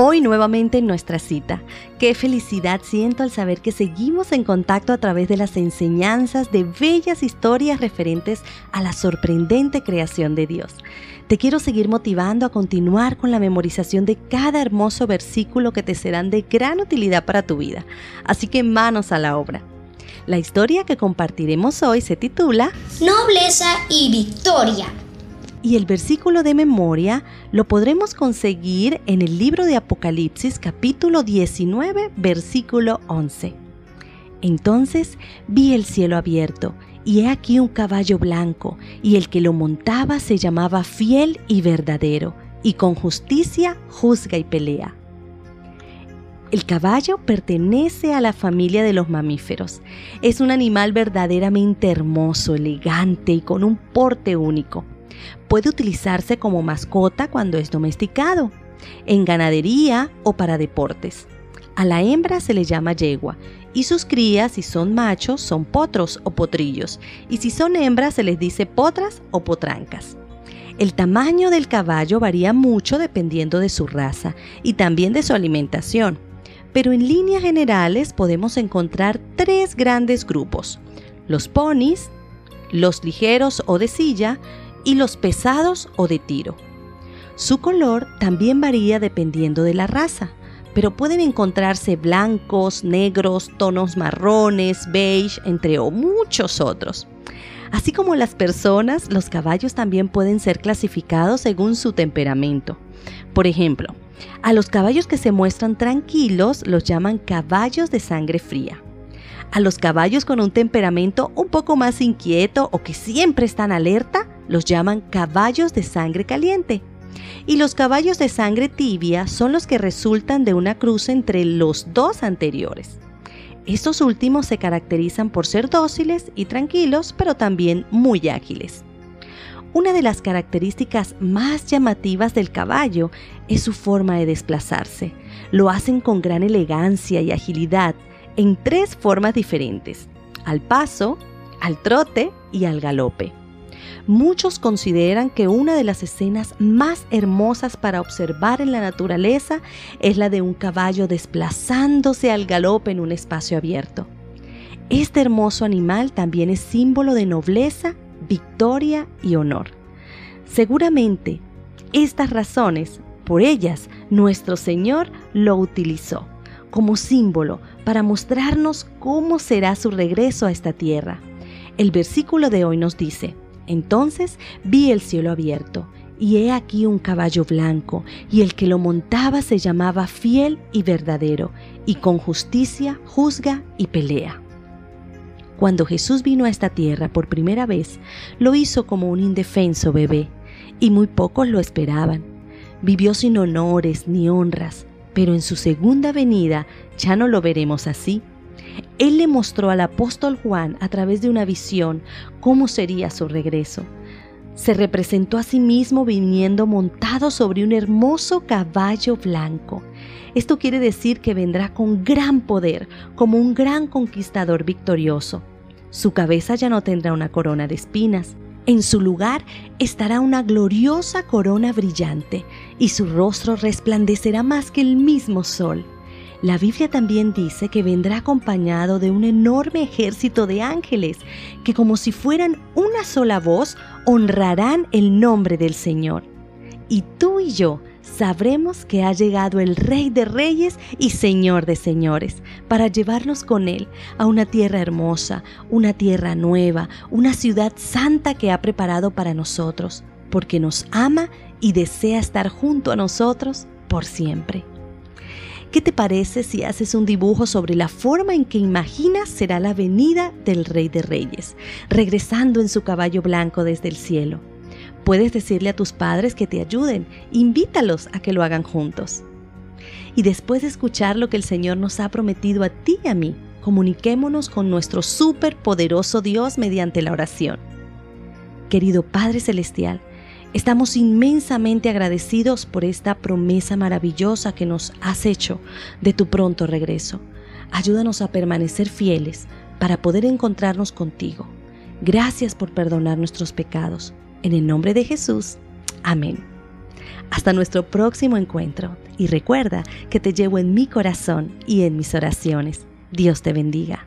Hoy nuevamente en nuestra cita. Qué felicidad siento al saber que seguimos en contacto a través de las enseñanzas de bellas historias referentes a la sorprendente creación de Dios. Te quiero seguir motivando a continuar con la memorización de cada hermoso versículo que te serán de gran utilidad para tu vida. Así que manos a la obra. La historia que compartiremos hoy se titula Nobleza y Victoria y el versículo de memoria lo podremos conseguir en el libro de Apocalipsis capítulo 19 versículo 11. Entonces vi el cielo abierto y he aquí un caballo blanco y el que lo montaba se llamaba fiel y verdadero y con justicia juzga y pelea. El caballo pertenece a la familia de los mamíferos. Es un animal verdaderamente hermoso, elegante y con un porte único. Puede utilizarse como mascota cuando es domesticado, en ganadería o para deportes. A la hembra se le llama yegua y sus crías, si son machos, son potros o potrillos, y si son hembras se les dice potras o potrancas. El tamaño del caballo varía mucho dependiendo de su raza y también de su alimentación, pero en líneas generales podemos encontrar tres grandes grupos, los ponis, los ligeros o de silla y los pesados o de tiro. Su color también varía dependiendo de la raza, pero pueden encontrarse blancos, negros, tonos marrones, beige, entre muchos otros. Así como las personas, los caballos también pueden ser clasificados según su temperamento. Por ejemplo, a los caballos que se muestran tranquilos los llaman caballos de sangre fría. A los caballos con un temperamento un poco más inquieto o que siempre están alerta los llaman caballos de sangre caliente. Y los caballos de sangre tibia son los que resultan de una cruz entre los dos anteriores. Estos últimos se caracterizan por ser dóciles y tranquilos, pero también muy ágiles. Una de las características más llamativas del caballo es su forma de desplazarse. Lo hacen con gran elegancia y agilidad en tres formas diferentes, al paso, al trote y al galope. Muchos consideran que una de las escenas más hermosas para observar en la naturaleza es la de un caballo desplazándose al galope en un espacio abierto. Este hermoso animal también es símbolo de nobleza, victoria y honor. Seguramente, estas razones, por ellas, nuestro Señor lo utilizó como símbolo para mostrarnos cómo será su regreso a esta tierra. El versículo de hoy nos dice, entonces vi el cielo abierto, y he aquí un caballo blanco, y el que lo montaba se llamaba fiel y verdadero, y con justicia juzga y pelea. Cuando Jesús vino a esta tierra por primera vez, lo hizo como un indefenso bebé, y muy pocos lo esperaban. Vivió sin honores ni honras, pero en su segunda venida ya no lo veremos así él le mostró al apóstol Juan a través de una visión cómo sería su regreso. Se representó a sí mismo viniendo montado sobre un hermoso caballo blanco. Esto quiere decir que vendrá con gran poder, como un gran conquistador victorioso. Su cabeza ya no tendrá una corona de espinas. En su lugar estará una gloriosa corona brillante, y su rostro resplandecerá más que el mismo sol. La Biblia también dice que vendrá acompañado de un enorme ejército de ángeles que como si fueran una sola voz honrarán el nombre del Señor. Y tú y yo sabremos que ha llegado el Rey de Reyes y Señor de Señores para llevarnos con Él a una tierra hermosa, una tierra nueva, una ciudad santa que ha preparado para nosotros, porque nos ama y desea estar junto a nosotros por siempre. ¿Qué te parece si haces un dibujo sobre la forma en que imaginas será la venida del Rey de Reyes, regresando en su caballo blanco desde el cielo? Puedes decirle a tus padres que te ayuden, invítalos a que lo hagan juntos. Y después de escuchar lo que el Señor nos ha prometido a ti y a mí, comuniquémonos con nuestro superpoderoso Dios mediante la oración. Querido Padre Celestial, Estamos inmensamente agradecidos por esta promesa maravillosa que nos has hecho de tu pronto regreso. Ayúdanos a permanecer fieles para poder encontrarnos contigo. Gracias por perdonar nuestros pecados. En el nombre de Jesús. Amén. Hasta nuestro próximo encuentro y recuerda que te llevo en mi corazón y en mis oraciones. Dios te bendiga.